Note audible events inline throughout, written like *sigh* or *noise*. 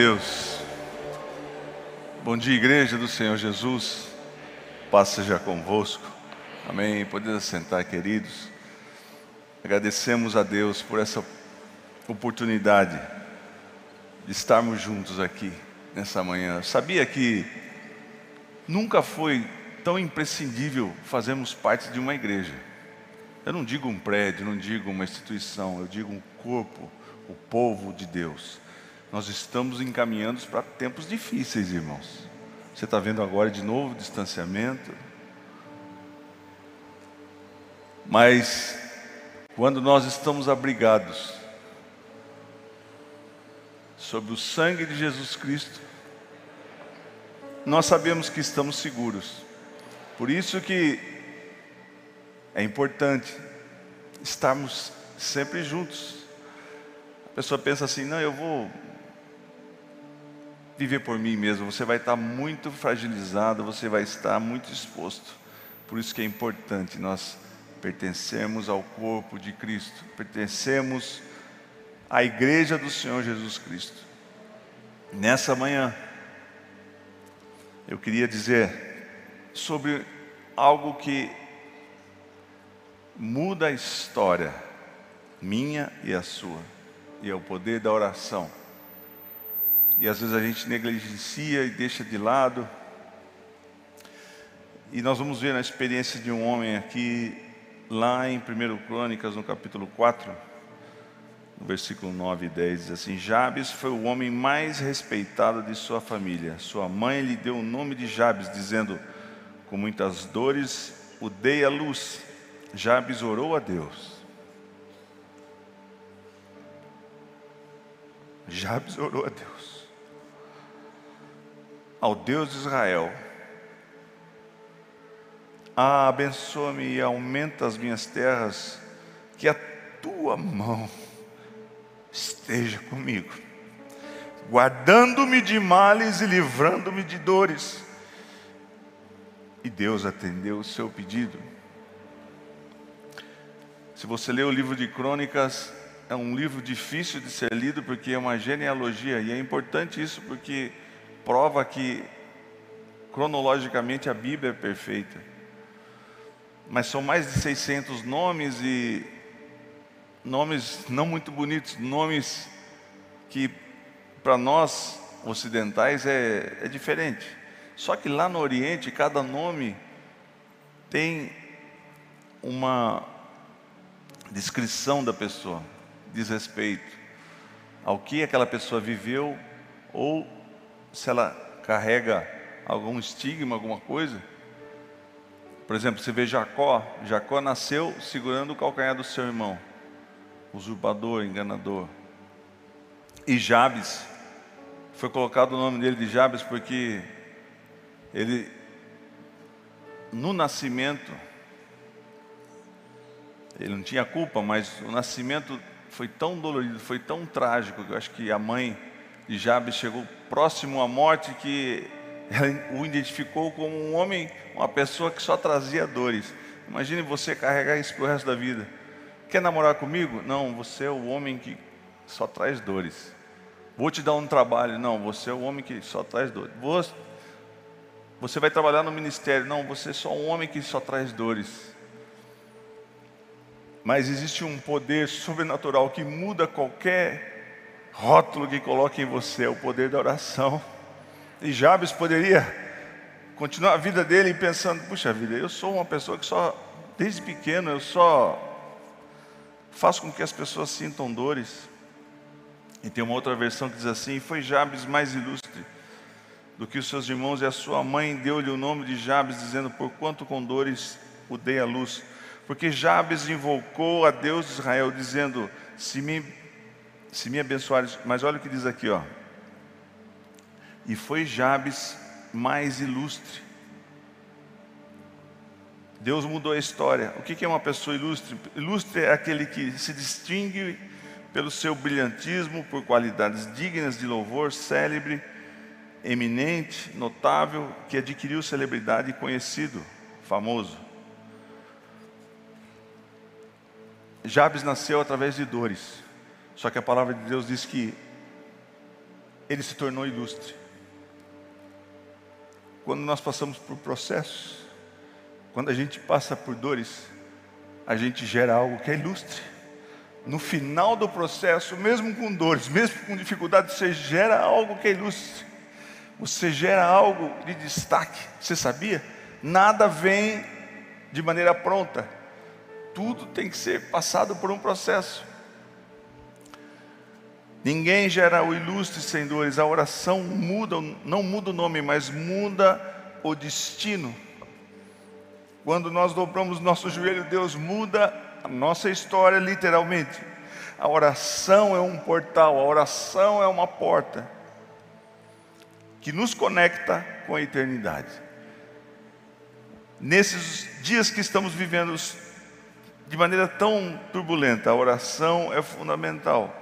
Deus. Bom dia, igreja do Senhor Jesus. Paz seja convosco. Amém. Podemos sentar, queridos. Agradecemos a Deus por essa oportunidade de estarmos juntos aqui nessa manhã. Sabia que nunca foi tão imprescindível fazermos parte de uma igreja. Eu não digo um prédio, não digo uma instituição, eu digo um corpo, o povo de Deus. Nós estamos encaminhando para tempos difíceis, irmãos. Você está vendo agora de novo distanciamento. Mas quando nós estamos abrigados sob o sangue de Jesus Cristo, nós sabemos que estamos seguros. Por isso que é importante estarmos sempre juntos. A pessoa pensa assim: não, eu vou viver por mim mesmo, você vai estar muito fragilizado, você vai estar muito exposto. Por isso que é importante nós pertencermos ao corpo de Cristo, pertencemos à igreja do Senhor Jesus Cristo. Nessa manhã, eu queria dizer sobre algo que muda a história, minha e a sua, e é o poder da oração e às vezes a gente negligencia e deixa de lado. E nós vamos ver na experiência de um homem aqui, lá em 1 Crônicas, no capítulo 4, no versículo 9 e 10, diz assim: Jabes foi o homem mais respeitado de sua família. Sua mãe lhe deu o nome de Jabes, dizendo: Com muitas dores o dei a luz. Jabes orou a Deus. Jabes orou a Deus ao Deus de Israel: ah, abençoa-me e aumenta as minhas terras, que a tua mão esteja comigo, guardando-me de males e livrando-me de dores. E Deus atendeu o seu pedido. Se você ler o livro de Crônicas, é um livro difícil de ser lido porque é uma genealogia, e é importante isso porque prova que cronologicamente a Bíblia é perfeita. Mas são mais de 600 nomes e nomes não muito bonitos, nomes que para nós ocidentais é, é diferente. Só que lá no Oriente, cada nome tem uma descrição da pessoa, diz respeito ao que aquela pessoa viveu ou se ela carrega algum estigma, alguma coisa. Por exemplo, você vê Jacó, Jacó nasceu segurando o calcanhar do seu irmão, usurpador, enganador. E Jabes, foi colocado o nome dele de Jabes porque ele, no nascimento, ele não tinha culpa, mas o nascimento foi tão dolorido, foi tão trágico, que eu acho que a mãe de Jabes chegou próximo à morte que *laughs* o identificou como um homem, uma pessoa que só trazia dores. Imagine você carregar isso para o resto da vida. Quer namorar comigo? Não, você é o homem que só traz dores. Vou te dar um trabalho. Não, você é o homem que só traz dores. Você vai trabalhar no ministério. Não, você é só um homem que só traz dores. Mas existe um poder sobrenatural que muda qualquer rótulo que coloca em você, é o poder da oração. E Jabes poderia continuar a vida dele pensando: puxa vida, eu sou uma pessoa que só, desde pequeno, eu só faço com que as pessoas sintam dores. E tem uma outra versão que diz assim: Foi Jabes mais ilustre do que os seus irmãos, e a sua mãe deu-lhe o nome de Jabes, dizendo: Por quanto com dores o dei à luz. Porque Jabes invocou a Deus de Israel, dizendo: Se me se me abençoares, mas olha o que diz aqui, ó. E foi Jabes mais ilustre. Deus mudou a história. O que é uma pessoa ilustre? Ilustre é aquele que se distingue pelo seu brilhantismo, por qualidades dignas de louvor, célebre, eminente, notável, que adquiriu celebridade e conhecido, famoso. Jabes nasceu através de dores. Só que a palavra de Deus diz que ele se tornou ilustre. Quando nós passamos por processos, quando a gente passa por dores, a gente gera algo que é ilustre. No final do processo, mesmo com dores, mesmo com dificuldades, você gera algo que é ilustre. Você gera algo de destaque. Você sabia? Nada vem de maneira pronta. Tudo tem que ser passado por um processo. Ninguém gera o ilustre sem dores. A oração muda, não muda o nome, mas muda o destino. Quando nós dobramos nosso joelho, Deus muda a nossa história literalmente. A oração é um portal, a oração é uma porta que nos conecta com a eternidade. Nesses dias que estamos vivendo de maneira tão turbulenta, a oração é fundamental.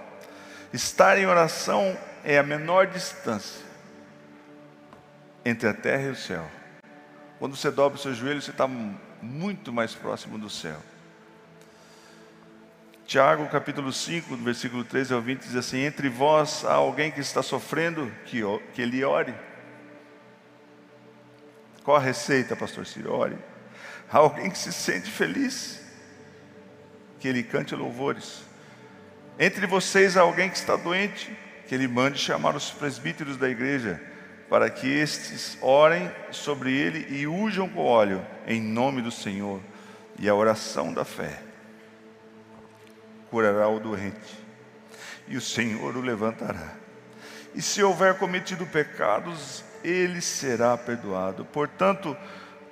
Estar em oração é a menor distância entre a terra e o céu. Quando você dobra o seu joelho, você está muito mais próximo do céu. Tiago capítulo 5, versículo 13 ao 20 diz assim: Entre vós há alguém que está sofrendo, que, que ele ore. Qual a receita, pastor Ciro? Ore. Há alguém que se sente feliz, que ele cante louvores. Entre vocês há alguém que está doente, que ele mande chamar os presbíteros da igreja, para que estes orem sobre ele e ujam com óleo, em nome do Senhor, e a oração da fé curará o doente, e o Senhor o levantará. E se houver cometido pecados, ele será perdoado. Portanto,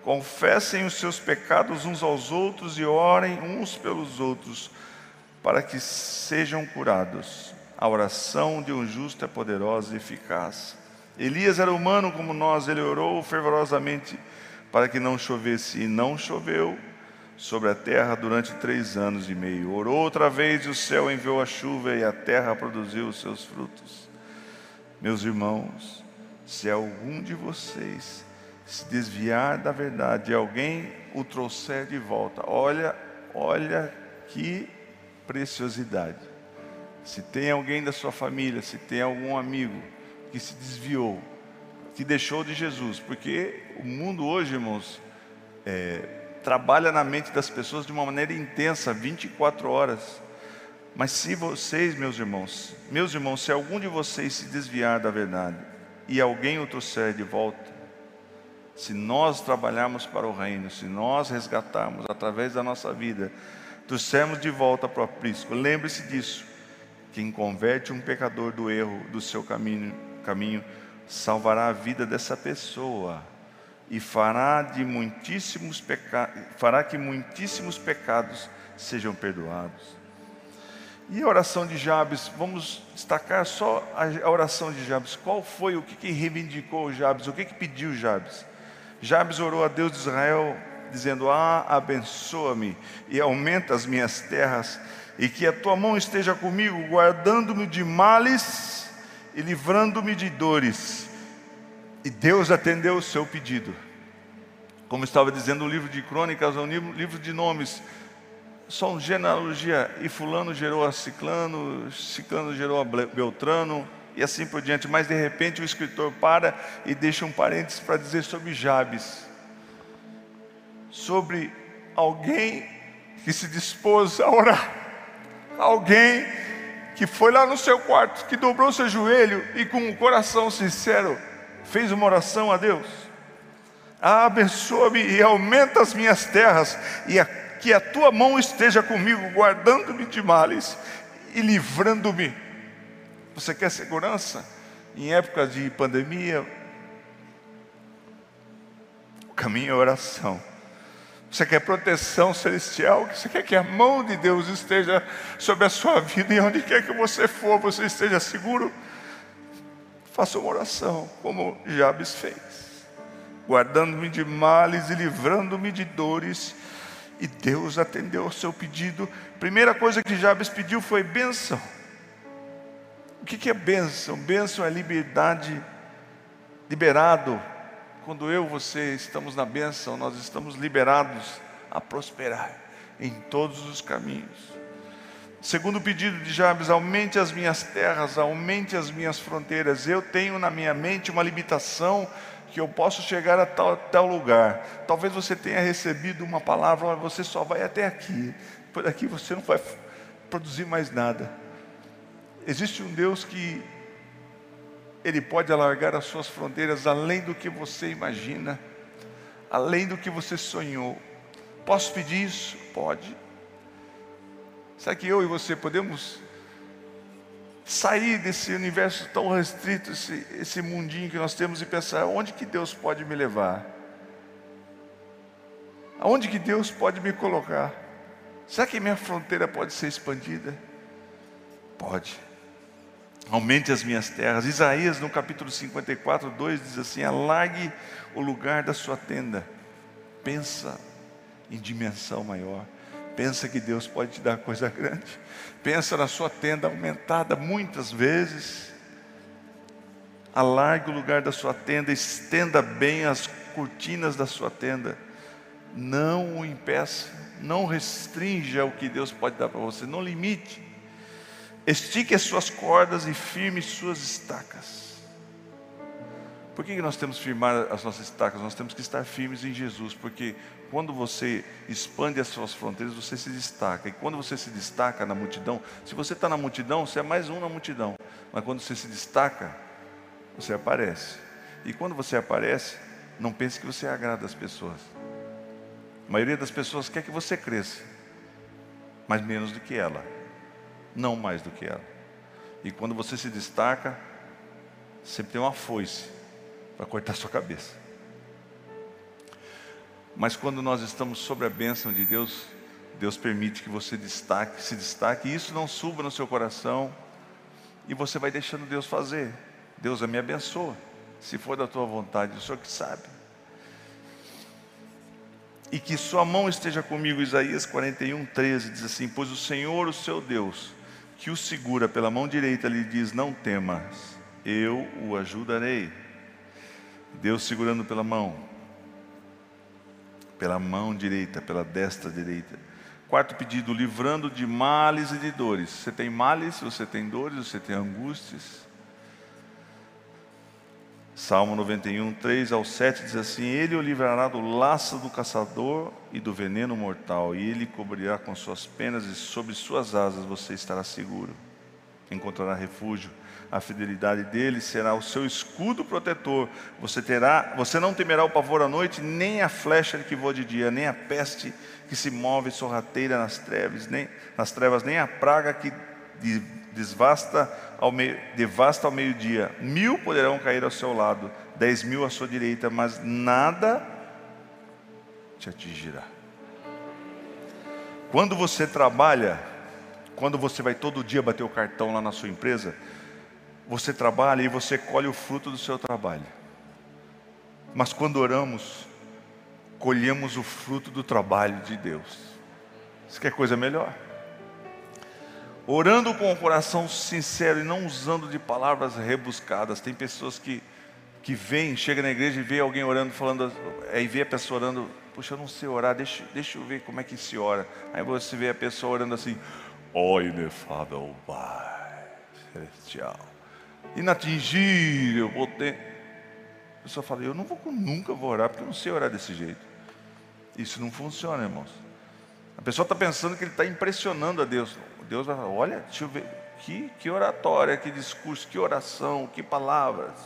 confessem os seus pecados uns aos outros e orem uns pelos outros para que sejam curados. A oração de um justo é poderosa e eficaz. Elias era humano como nós, ele orou fervorosamente para que não chovesse, e não choveu sobre a terra durante três anos e meio. Orou outra vez e o céu enviou a chuva e a terra produziu os seus frutos. Meus irmãos, se algum de vocês se desviar da verdade e alguém o trouxer de volta, olha, olha que preciosidade. Se tem alguém da sua família, se tem algum amigo que se desviou, que deixou de Jesus, porque o mundo hoje, irmãos, é, trabalha na mente das pessoas de uma maneira intensa, 24 horas. Mas se vocês, meus irmãos, meus irmãos, se algum de vocês se desviar da verdade e alguém o trouxer de volta, se nós trabalharmos para o reino, se nós resgatarmos através da nossa vida trouxemos de volta para o aprisco. Lembre-se disso. Quem converte um pecador do erro do seu caminho, caminho salvará a vida dessa pessoa e fará de muitíssimos peca... fará que muitíssimos pecados sejam perdoados. E a oração de Jabes, vamos destacar só a oração de Jabes. Qual foi o que, que reivindicou Jabes? O que, que pediu Jabes? Jabes orou a Deus de Israel dizendo: Ah, abençoa-me e aumenta as minhas terras, e que a tua mão esteja comigo, guardando-me de males e livrando-me de dores. E Deus atendeu o seu pedido. Como estava dizendo o livro de crônicas, um livro de nomes, só uma genealogia, e fulano gerou a ciclano, ciclano gerou a beltrano, e assim por diante. Mas de repente o escritor para e deixa um parênteses para dizer sobre Jabes sobre alguém que se dispôs a orar, alguém que foi lá no seu quarto, que dobrou seu joelho e com um coração sincero fez uma oração a Deus. Ah, abençoa-me e aumenta as minhas terras, e a, que a tua mão esteja comigo, guardando-me de males e livrando-me. Você quer segurança? Em épocas de pandemia, o caminho é oração. Você quer proteção celestial? Você quer que a mão de Deus esteja sobre a sua vida e onde quer que você for, você esteja seguro? Faça uma oração, como Jabes fez, guardando-me de males e livrando-me de dores. E Deus atendeu ao seu pedido. Primeira coisa que Jabes pediu foi bênção. O que é bênção? Bênção é liberdade, liberado, quando eu e você estamos na bênção, nós estamos liberados a prosperar em todos os caminhos. Segundo pedido de Jabes, aumente as minhas terras, aumente as minhas fronteiras. Eu tenho na minha mente uma limitação que eu posso chegar a tal, tal lugar. Talvez você tenha recebido uma palavra, mas você só vai até aqui. Por aqui você não vai produzir mais nada. Existe um Deus que Ele pode alargar as suas fronteiras além do que você imagina, além do que você sonhou. Posso pedir isso? Pode. Será que eu e você podemos sair desse universo tão restrito, esse, esse mundinho que nós temos e pensar onde que Deus pode me levar? Aonde que Deus pode me colocar? Será que minha fronteira pode ser expandida? Pode. Aumente as minhas terras. Isaías, no capítulo 54, 2, diz assim: alargue o lugar da sua tenda. Pensa em dimensão maior. Pensa que Deus pode te dar coisa grande. Pensa na sua tenda aumentada muitas vezes. Alargue o lugar da sua tenda, estenda bem as cortinas da sua tenda. Não o impeça, não restrinja o que Deus pode dar para você, não limite. Estique as suas cordas e firme suas estacas. Por que nós temos que firmar as nossas estacas? Nós temos que estar firmes em Jesus, porque quando você expande as suas fronteiras, você se destaca. E quando você se destaca na multidão, se você está na multidão, você é mais um na multidão. Mas quando você se destaca, você aparece. E quando você aparece, não pense que você agrada as pessoas. A maioria das pessoas quer que você cresça, mas menos do que ela, não mais do que ela. E quando você se destaca, sempre tem uma foice para cortar sua cabeça. Mas quando nós estamos sobre a bênção de Deus, Deus permite que você destaque, se destaque, e isso não suba no seu coração, e você vai deixando Deus fazer. Deus me abençoa, se for da tua vontade, o Senhor que sabe. E que sua mão esteja comigo, Isaías 41, 13, diz assim: Pois o Senhor, o seu Deus, que o segura pela mão direita, lhe diz: Não temas, eu o ajudarei. Deus segurando pela mão, pela mão direita, pela destra direita. Quarto pedido, livrando de males e de dores. Você tem males, você tem dores, você tem angústias. Salmo 91, 3 ao 7 diz assim: Ele o livrará do laço do caçador e do veneno mortal, e ele cobrirá com suas penas, e sobre suas asas você estará seguro. Encontrará refúgio a fidelidade dele será o seu escudo protetor. Você terá, você não temerá o pavor à noite, nem a flecha que voa de dia, nem a peste que se move sorrateira nas trevas, nem nas trevas, nem a praga que desvasta ao meio, devasta ao meio-dia. Mil poderão cair ao seu lado, dez mil à sua direita, mas nada te atingirá. Quando você trabalha, quando você vai todo dia bater o cartão lá na sua empresa, você trabalha e você colhe o fruto do seu trabalho. Mas quando oramos, colhemos o fruto do trabalho de Deus. Isso quer coisa melhor? Orando com o coração sincero e não usando de palavras rebuscadas. Tem pessoas que, que vêm, chega na igreja e vê alguém orando, falando, aí vê a pessoa orando, puxa, eu não sei orar, deixa, deixa eu ver como é que se ora. Aí você vê a pessoa orando assim, ó oh, inefável Pai Celestial inatingível, potente. A pessoa fala, eu não vou, nunca vou orar, porque eu não sei orar desse jeito. Isso não funciona, irmãos. A pessoa está pensando que ele está impressionando a Deus. Deus vai falar, olha, deixa eu ver, que, que oratória, que discurso, que oração, que palavras.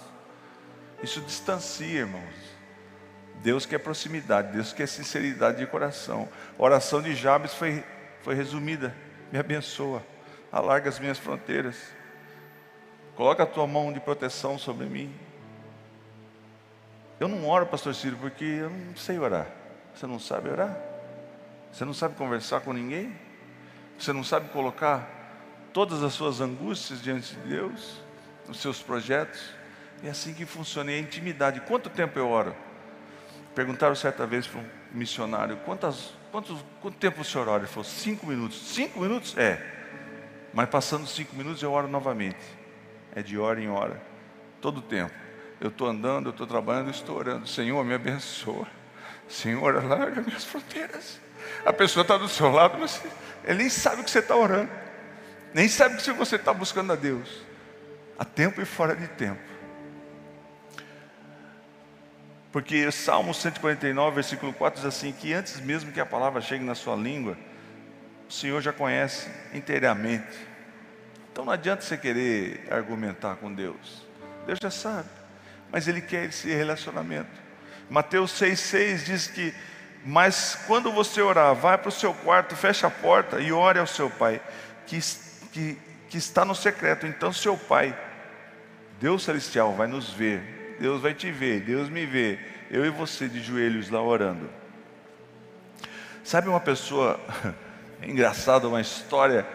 Isso distancia, irmãos. Deus quer proximidade, Deus quer sinceridade de coração. A oração de Jabes foi, foi resumida. Me abençoa, alarga as minhas fronteiras. Coloca a tua mão de proteção sobre mim. Eu não oro, pastor Ciro, porque eu não sei orar. Você não sabe orar? Você não sabe conversar com ninguém? Você não sabe colocar todas as suas angústias diante de Deus, os seus projetos? É assim que funciona, é a intimidade. Quanto tempo eu oro? Perguntaram certa vez para um missionário: quantas, quantos, quanto tempo o senhor ora? Ele falou: cinco minutos. Cinco minutos? É. Mas passando cinco minutos eu oro novamente é de hora em hora, todo tempo. Eu estou andando, eu estou trabalhando, eu estou orando. Senhor, me abençoa. Senhor, *laughs* alarga minhas fronteiras. A pessoa está do seu lado, mas ele nem sabe o que você está orando. Nem sabe se você está buscando a Deus. A tempo e fora de tempo. Porque Salmo 149, versículo 4 diz assim: que antes mesmo que a palavra chegue na sua língua, o Senhor já conhece inteiramente. Então não adianta você querer argumentar com Deus. Deus já sabe, mas Ele quer esse relacionamento. Mateus 6,6 diz que, mas quando você orar, vai para o seu quarto, fecha a porta e ore ao seu pai, que, que, que está no secreto. Então seu pai, Deus Celestial, vai nos ver Deus vai te ver, Deus me vê, eu e você de joelhos lá orando. Sabe uma pessoa, *laughs* é engraçado, uma história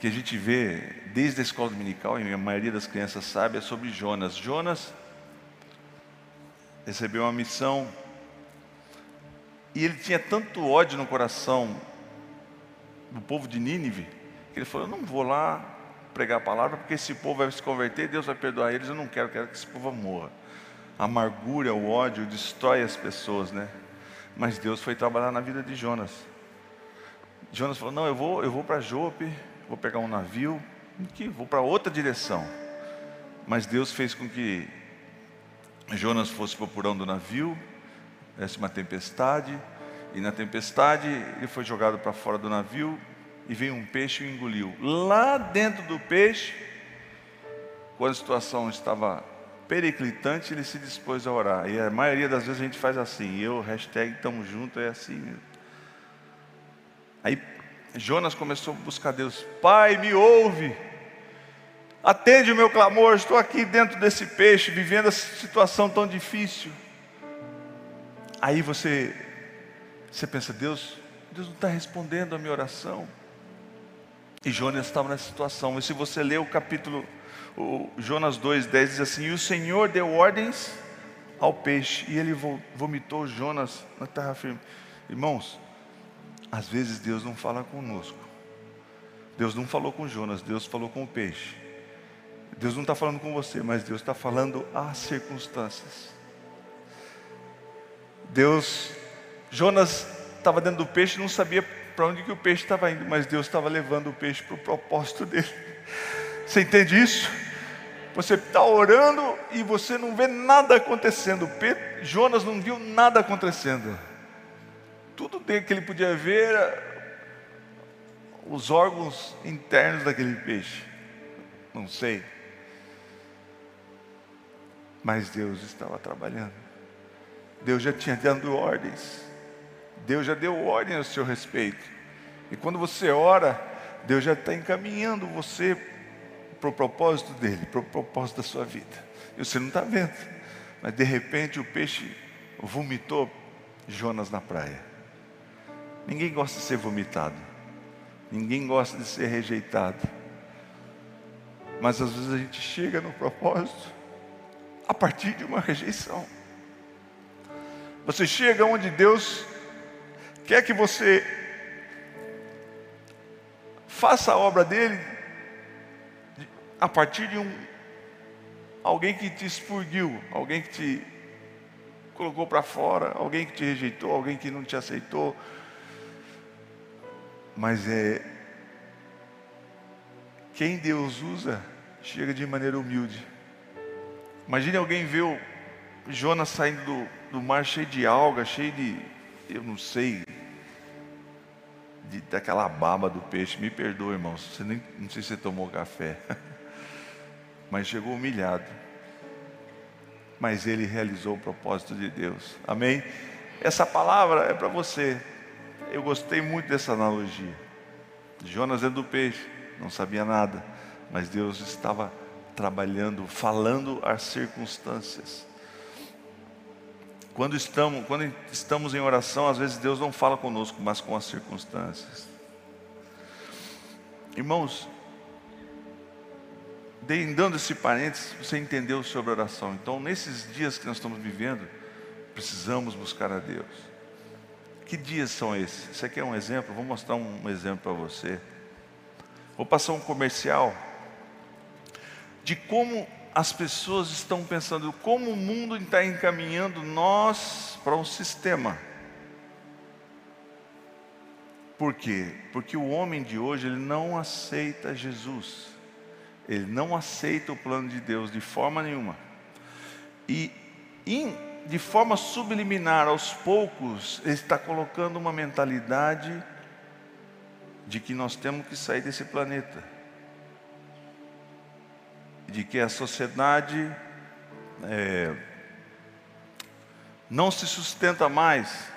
que a gente vê desde a escola dominical, e a maioria das crianças sabe, é sobre Jonas. Jonas recebeu uma missão e ele tinha tanto ódio no coração do povo de Nínive, que ele falou: Eu não vou lá pregar a palavra, porque esse povo vai se converter, Deus vai perdoar eles, eu não quero, quero que esse povo morra a amargura, o ódio destrói as pessoas, né? Mas Deus foi trabalhar na vida de Jonas. Jonas falou: Não, eu vou, eu vou para Jope, vou pegar um navio, que vou para outra direção. Mas Deus fez com que Jonas fosse para o porão do navio, desse uma tempestade, e na tempestade ele foi jogado para fora do navio e veio um peixe e engoliu. Lá dentro do peixe, quando a situação estava periclitante, ele se dispôs a orar. E a maioria das vezes a gente faz assim, eu, hashtag estamos juntos, é assim mesmo. Aí Jonas começou a buscar Deus, Pai, me ouve, atende o meu clamor, estou aqui dentro desse peixe, vivendo essa situação tão difícil. Aí você, você pensa, Deus, Deus não está respondendo a minha oração. E Jonas estava nessa situação. E se você ler o capítulo o Jonas 2,10 diz assim: E o Senhor deu ordens ao peixe, e ele vomitou Jonas na terra firme. Irmãos, às vezes Deus não fala conosco. Deus não falou com Jonas, Deus falou com o peixe. Deus não está falando com você, mas Deus está falando às circunstâncias. Deus, Jonas estava dentro do peixe, não sabia para onde que o peixe estava indo, mas Deus estava levando o peixe para o propósito dele. *laughs* Você entende isso? Você está orando e você não vê nada acontecendo. Jonas não viu nada acontecendo. Tudo que ele podia ver os órgãos internos daquele peixe. Não sei. Mas Deus estava trabalhando. Deus já tinha dado ordens. Deus já deu ordem a seu respeito. E quando você ora, Deus já está encaminhando você para o propósito dele, para o propósito da sua vida. E você não está vendo, mas de repente o peixe vomitou Jonas na praia. Ninguém gosta de ser vomitado, ninguém gosta de ser rejeitado, mas às vezes a gente chega no propósito a partir de uma rejeição. Você chega onde Deus quer que você faça a obra dele a partir de um alguém que te expurgiu, alguém que te colocou para fora, alguém que te rejeitou, alguém que não te aceitou. Mas é quem Deus usa chega de maneira humilde. Imagine alguém ver Jonas saindo do, do mar cheio de alga, cheio de, eu não sei, de, daquela baba do peixe. Me perdoa, irmãos. Você nem, não sei se você tomou café. *laughs* mas chegou humilhado. Mas ele realizou o propósito de Deus. Amém? Essa palavra é para você. Eu gostei muito dessa analogia. Jonas dentro do peixe, não sabia nada, mas Deus estava trabalhando, falando as circunstâncias. Quando estamos, quando estamos em oração, às vezes Deus não fala conosco, mas com as circunstâncias. Irmãos, dando esse parênteses, você entendeu sobre oração. Então, nesses dias que nós estamos vivendo, precisamos buscar a Deus. Que dias são esses? Isso aqui é um exemplo, vou mostrar um exemplo para você. Vou passar um comercial de como as pessoas estão pensando, como o mundo está encaminhando nós para um sistema. Por quê? Porque o homem de hoje ele não aceita Jesus. Ele não aceita o plano de Deus de forma nenhuma. E de forma subliminar, aos poucos, ele está colocando uma mentalidade de que nós temos que sair desse planeta. De que a sociedade é, não se sustenta mais.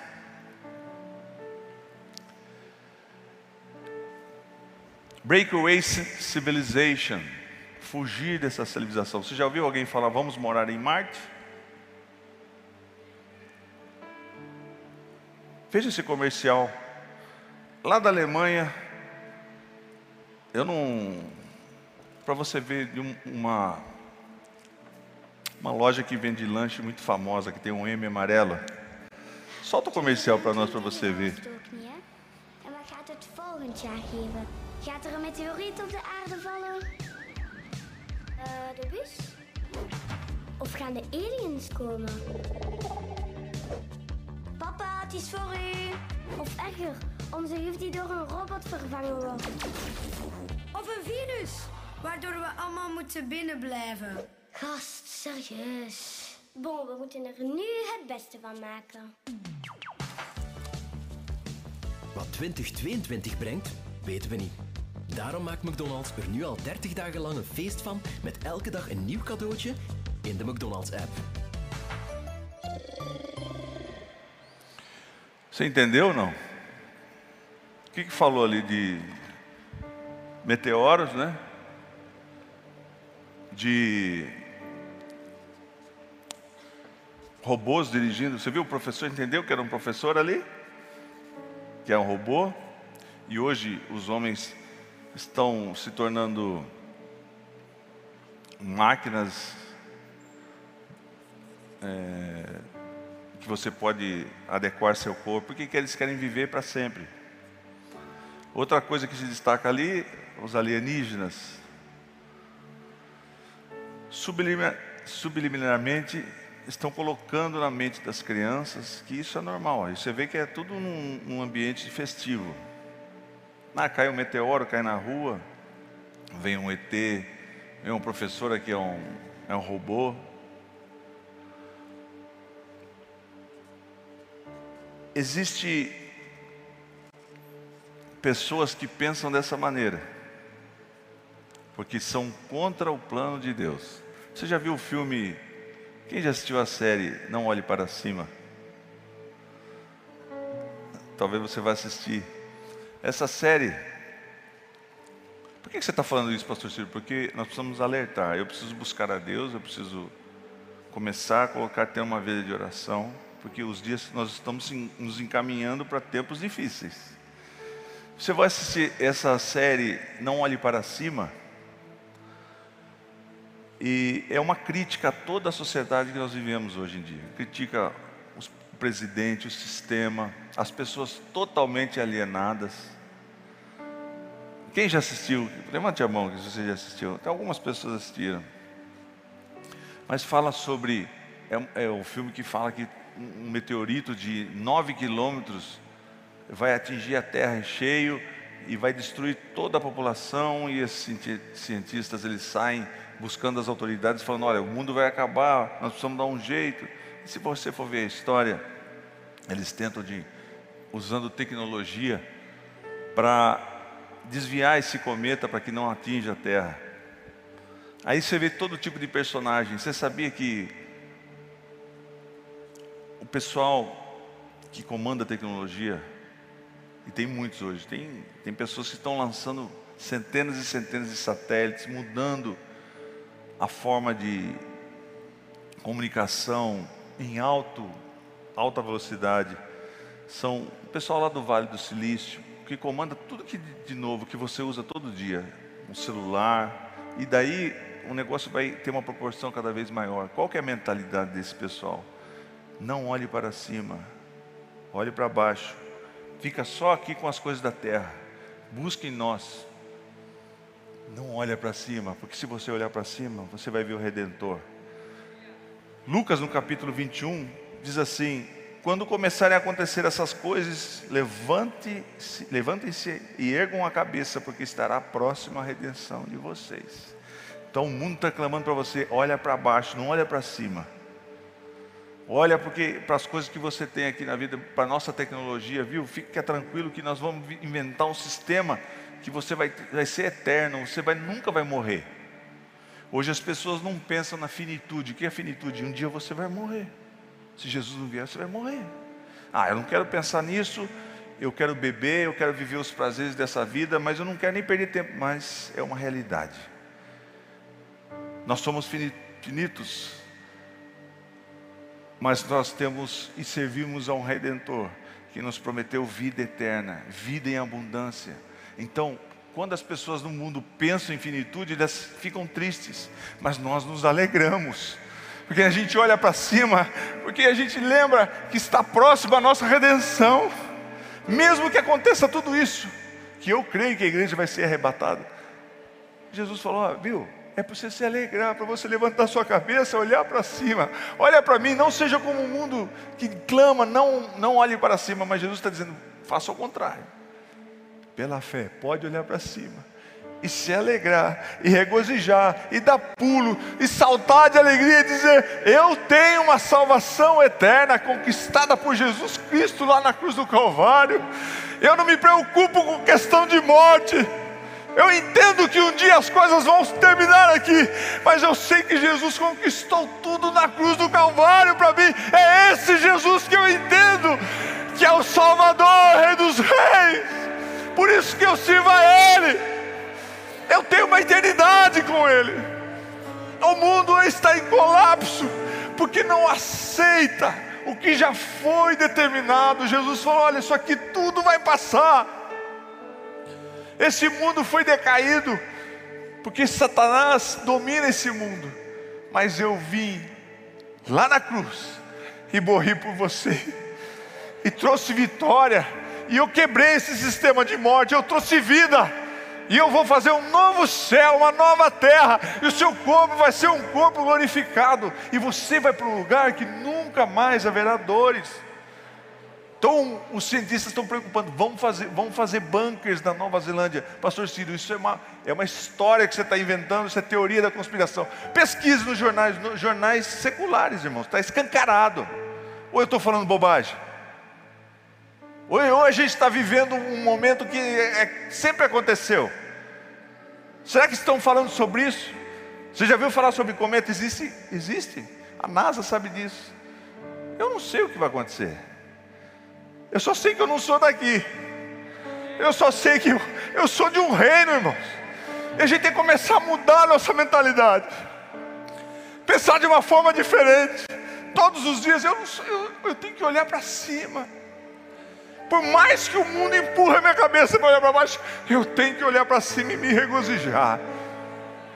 Breakaway civilization, fugir dessa civilização. Você já ouviu alguém falar, vamos morar em Marte? Veja esse comercial. Lá da Alemanha, eu não. Para você ver de uma, uma loja que vende lanche muito famosa, que tem um M amarelo. Solta o comercial para nós, para você ver. Gaat er een meteoriet op de aarde vallen? De bus? Of gaan de aliens komen? Papa, het is voor u. Of erger, onze juf die door een robot vervangen wordt. Of een virus, waardoor we allemaal moeten binnenblijven. Gast, serieus. Bon, we moeten er nu het beste van maken. Wat 2022 brengt, weten we niet. Daarom maakt McDonald's er nu al 30 dagen lang een feest van met elke dag een nieuw cadeautje in de McDonald's app. Você entendeu ou não? O que, que falou ali de meteoros, né? De robôs dirigindo. Você viu o professor? Entendeu que era um professor ali? Que é um robô? E hoje os homens estão se tornando máquinas é, que você pode adequar seu corpo, porque eles querem viver para sempre. Outra coisa que se destaca ali, os alienígenas. Subliminarmente estão colocando na mente das crianças que isso é normal. você vê que é tudo num, num ambiente festivo. Ah, cai um meteoro, cai na rua, vem um ET, vem um professor aqui, é um, é um robô. Existe pessoas que pensam dessa maneira, porque são contra o plano de Deus. Você já viu o filme? Quem já assistiu a série Não Olhe para Cima? Talvez você vá assistir essa série. Por que você está falando isso, pastor Ciro? Porque nós precisamos alertar. Eu preciso buscar a Deus, eu preciso começar a colocar ter uma vida de oração, porque os dias nós estamos nos encaminhando para tempos difíceis. Você vai assistir essa série Não Olhe para Cima, e é uma crítica a toda a sociedade que nós vivemos hoje em dia. Critica o presidente, o sistema, as pessoas totalmente alienadas. Quem já assistiu? Levante a mão se você já assistiu. Tem algumas pessoas assistiram. Mas fala sobre. É, é filme que fala que um meteorito de 9 quilômetros vai atingir a Terra em cheio e vai destruir toda a população. E esses cientistas eles saem buscando as autoridades, falando: olha, o mundo vai acabar, nós precisamos dar um jeito. E se você for ver a história, eles tentam de usando tecnologia para desviar esse cometa para que não atinja a Terra. Aí você vê todo tipo de personagem. Você sabia que o pessoal que comanda a tecnologia, e tem muitos hoje, tem, tem pessoas que estão lançando centenas e centenas de satélites, mudando a forma de comunicação em alto, alta velocidade são o pessoal lá do Vale do Silício, que comanda tudo que de novo que você usa todo dia, um celular, e daí o negócio vai ter uma proporção cada vez maior. Qual que é a mentalidade desse pessoal? Não olhe para cima, olhe para baixo. Fica só aqui com as coisas da terra. Busque em nós. Não olha para cima, porque se você olhar para cima, você vai ver o redentor. Lucas no capítulo 21 diz assim: quando começarem a acontecer essas coisas, levantem-se e ergam a cabeça, porque estará próxima a redenção de vocês. Então o mundo está clamando para você: olha para baixo, não olha para cima. Olha porque para as coisas que você tem aqui na vida, para a nossa tecnologia, viu? Fica tranquilo que nós vamos inventar um sistema que você vai, vai ser eterno, você vai, nunca vai morrer. Hoje as pessoas não pensam na finitude. O que é finitude? Um dia você vai morrer. Se Jesus não vier, você vai morrer. Ah, eu não quero pensar nisso, eu quero beber, eu quero viver os prazeres dessa vida, mas eu não quero nem perder tempo. Mas é uma realidade. Nós somos finitos, mas nós temos e servimos a um Redentor que nos prometeu vida eterna, vida em abundância. Então, quando as pessoas no mundo pensam em finitude, elas ficam tristes, mas nós nos alegramos porque a gente olha para cima, porque a gente lembra que está próximo a nossa redenção, mesmo que aconteça tudo isso, que eu creio que a igreja vai ser arrebatada. Jesus falou: viu, é para você se alegrar, para você levantar sua cabeça, olhar para cima. Olha para mim, não seja como o um mundo que clama, não, não olhe para cima, mas Jesus está dizendo: faça o contrário. Pela fé, pode olhar para cima e se alegrar, e regozijar, e dar pulo, e saltar de alegria e dizer: Eu tenho uma salvação eterna conquistada por Jesus Cristo lá na cruz do Calvário. Eu não me preocupo com questão de morte. Eu entendo que um dia as coisas vão terminar aqui, mas eu sei que Jesus conquistou tudo na cruz do Calvário para mim. Eu tenho uma eternidade com Ele. O mundo está em colapso, porque não aceita o que já foi determinado. Jesus falou: olha, isso aqui tudo vai passar. Esse mundo foi decaído, porque Satanás domina esse mundo. Mas eu vim lá na cruz e morri por você, e trouxe vitória, e eu quebrei esse sistema de morte, eu trouxe vida e eu vou fazer um novo céu, uma nova terra, e o seu corpo vai ser um corpo glorificado, e você vai para um lugar que nunca mais haverá dores. Então, os cientistas estão preocupando, vamos fazer, vamos fazer bunkers na Nova Zelândia. Pastor Ciro, isso é uma, é uma história que você está inventando, isso é teoria da conspiração. Pesquise nos jornais, nos jornais seculares, irmãos, está escancarado. Ou eu estou falando bobagem? Hoje a gente está vivendo um momento que é, é, sempre aconteceu. Será que estão falando sobre isso? Você já viu falar sobre cometa? Existe? Existe. A NASA sabe disso. Eu não sei o que vai acontecer. Eu só sei que eu não sou daqui. Eu só sei que eu, eu sou de um reino, irmãos. E a gente tem que começar a mudar a nossa mentalidade. Pensar de uma forma diferente. Todos os dias eu, eu, eu tenho que olhar para cima. Por mais que o mundo empurre minha cabeça para olhar para baixo, eu tenho que olhar para cima e me regozijar.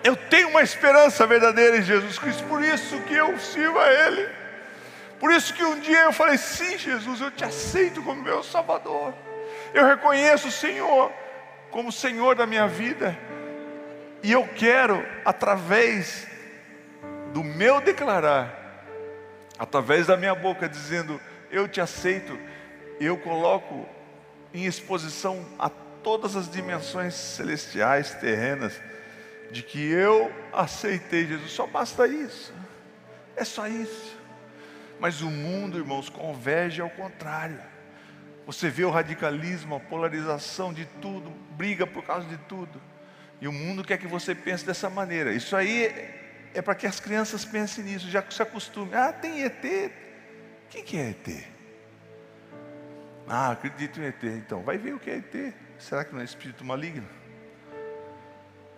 Eu tenho uma esperança verdadeira em Jesus Cristo, por isso que eu sirvo a Ele. Por isso que um dia eu falei: sim, Jesus, eu te aceito como meu Salvador. Eu reconheço o Senhor como Senhor da minha vida. E eu quero, através do meu declarar, através da minha boca, dizendo: Eu te aceito eu coloco em exposição a todas as dimensões celestiais, terrenas, de que eu aceitei Jesus. Só basta isso. É só isso. Mas o mundo, irmãos, converge ao contrário. Você vê o radicalismo, a polarização de tudo, briga por causa de tudo. E o mundo quer que você pense dessa maneira. Isso aí é para que as crianças pensem nisso, já se acostumem. Ah, tem ET. Quem que é ET? Ah, acredito em ET. Então, vai ver o que é ET. Será que não é espírito maligno?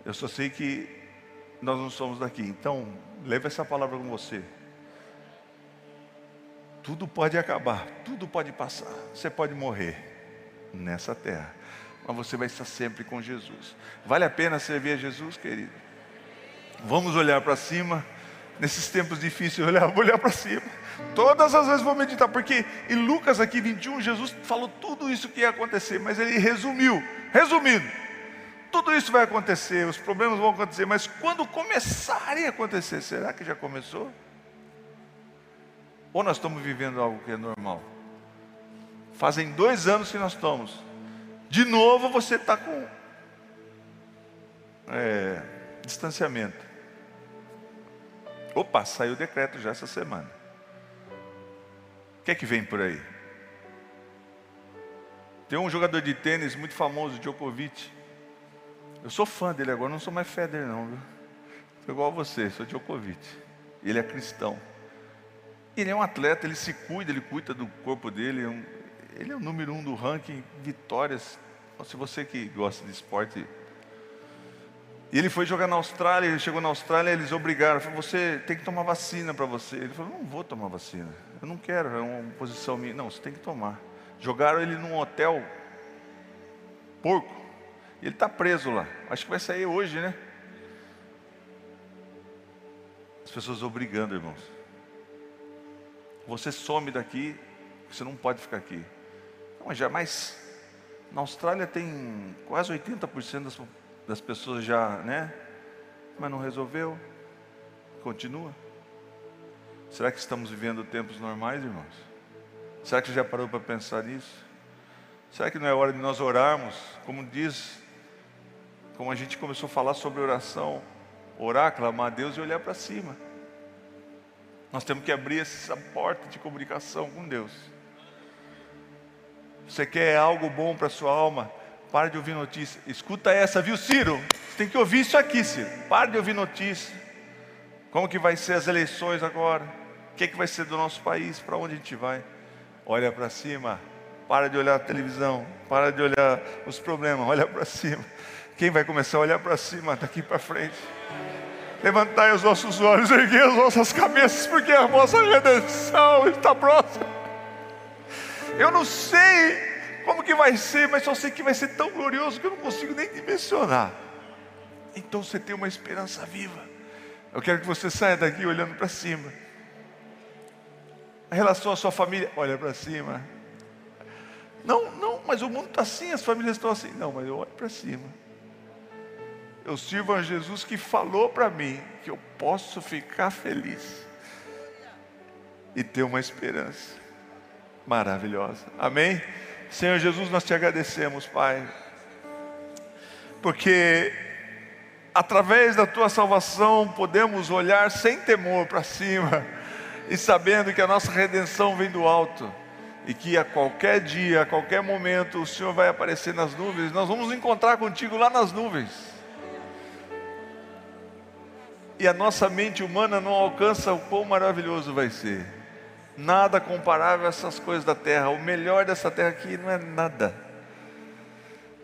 Eu só sei que nós não somos daqui. Então, leve essa palavra com você. Tudo pode acabar, tudo pode passar. Você pode morrer nessa terra, mas você vai estar sempre com Jesus. Vale a pena servir a Jesus, querido? Vamos olhar para cima. Nesses tempos difíceis, olhar, vou olhar para cima. Todas as vezes vou meditar, porque em Lucas aqui 21, Jesus falou tudo isso que ia acontecer, mas ele resumiu. Resumindo, tudo isso vai acontecer, os problemas vão acontecer, mas quando começarem a acontecer, será que já começou? Ou nós estamos vivendo algo que é normal? Fazem dois anos que nós estamos. De novo você está com é, distanciamento. Opa, saiu o decreto já essa semana. O que é que vem por aí? Tem um jogador de tênis muito famoso, Djokovic. Eu sou fã dele agora, não sou mais Federer não, viu? Sou igual a você, sou Djokovic. Ele é cristão. Ele é um atleta, ele se cuida, ele cuida do corpo dele. É ele é o número um do ranking vitórias. Se você que gosta de esporte. E ele foi jogar na Austrália, ele chegou na Austrália, eles obrigaram, falaram, você tem que tomar vacina para você. Ele falou, não vou tomar vacina, eu não quero, é uma posição minha. Não, você tem que tomar. Jogaram ele num hotel porco. Ele está preso lá. Acho que vai sair hoje, né? As pessoas obrigando, irmãos. Você some daqui, você não pode ficar aqui. Não, mas jamais. Na Austrália tem quase 80% das, das pessoas já, né? Mas não resolveu. Continua. Será que estamos vivendo tempos normais, irmãos? Será que já parou para pensar nisso? Será que não é hora de nós orarmos? Como diz, como a gente começou a falar sobre oração, orar, clamar a Deus e olhar para cima. Nós temos que abrir essa porta de comunicação com Deus. Você quer algo bom para a sua alma? Para de ouvir notícia. Escuta essa, viu, Ciro? Você tem que ouvir isso aqui, Ciro. Para de ouvir notícia. Como que vai ser as eleições agora? O que, é que vai ser do nosso país? Para onde a gente vai? Olha para cima. Para de olhar a televisão. Para de olhar os problemas. Olha para cima. Quem vai começar a olhar para cima daqui para frente? Levantai os nossos olhos, erguei as nossas cabeças, porque a vossa redenção está próxima. Eu não sei como que vai ser, mas só sei que vai ser tão glorioso que eu não consigo nem dimensionar. Então você tem uma esperança viva. Eu quero que você saia daqui olhando para cima a relação à sua família, olha para cima. Não, não, mas o mundo está assim, as famílias estão assim. Não, mas eu olho para cima. Eu sirvo a Jesus que falou para mim que eu posso ficar feliz e ter uma esperança maravilhosa. Amém? Senhor Jesus, nós te agradecemos, Pai, porque através da tua salvação podemos olhar sem temor para cima *laughs* e sabendo que a nossa redenção vem do alto e que a qualquer dia, a qualquer momento, o Senhor vai aparecer nas nuvens, nós vamos encontrar contigo lá nas nuvens. E a nossa mente humana não alcança o quão maravilhoso vai ser. Nada comparável a essas coisas da terra. O melhor dessa terra aqui não é nada.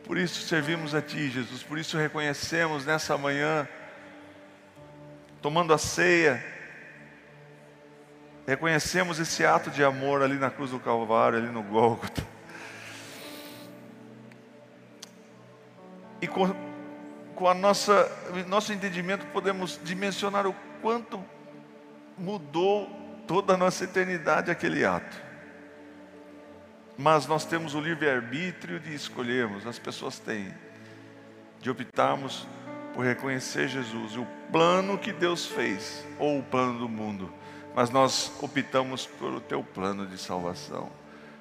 Por isso servimos a Ti, Jesus. Por isso reconhecemos nessa manhã, tomando a ceia, Reconhecemos esse ato de amor ali na cruz do Calvário, ali no Gólgota. E com, com a nossa nosso entendimento podemos dimensionar o quanto mudou toda a nossa eternidade aquele ato. Mas nós temos o livre-arbítrio de escolhermos, as pessoas têm, de optarmos por reconhecer Jesus o plano que Deus fez, ou o plano do mundo mas nós optamos pelo teu plano de salvação.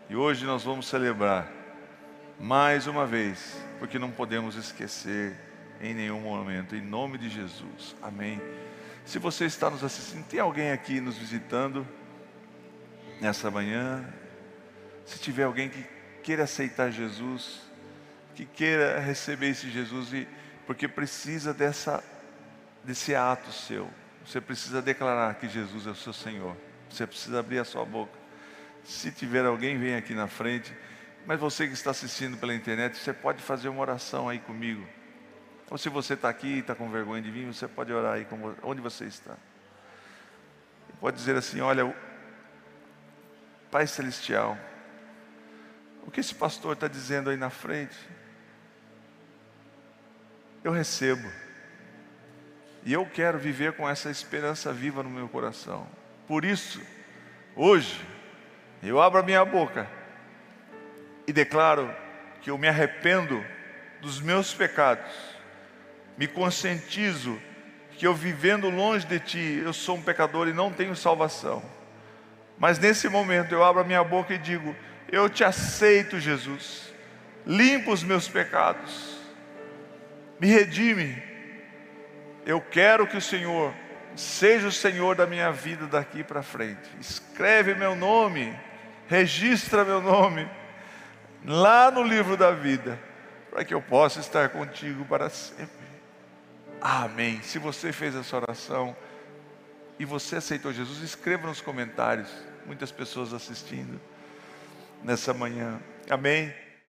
E hoje nós vamos celebrar mais uma vez, porque não podemos esquecer em nenhum momento, em nome de Jesus. Amém. Se você está nos assistindo, tem alguém aqui nos visitando nessa manhã? Se tiver alguém que queira aceitar Jesus, que queira receber esse Jesus, e, porque precisa dessa, desse ato seu você precisa declarar que Jesus é o seu Senhor. Você precisa abrir a sua boca. Se tiver alguém, vem aqui na frente. Mas você que está assistindo pela internet, você pode fazer uma oração aí comigo. Ou se você está aqui e está com vergonha de vir, você pode orar aí onde você está. Pode dizer assim: Olha, Pai Celestial, o que esse pastor está dizendo aí na frente, eu recebo. E eu quero viver com essa esperança viva no meu coração. Por isso, hoje, eu abro a minha boca e declaro que eu me arrependo dos meus pecados, me conscientizo que eu vivendo longe de Ti, eu sou um pecador e não tenho salvação. Mas nesse momento eu abro a minha boca e digo: Eu te aceito, Jesus. Limpa os meus pecados. Me redime. Eu quero que o Senhor seja o Senhor da minha vida daqui para frente. Escreve meu nome, registra meu nome lá no livro da vida, para que eu possa estar contigo para sempre. Amém. Se você fez essa oração e você aceitou Jesus, escreva nos comentários. Muitas pessoas assistindo nessa manhã. Amém.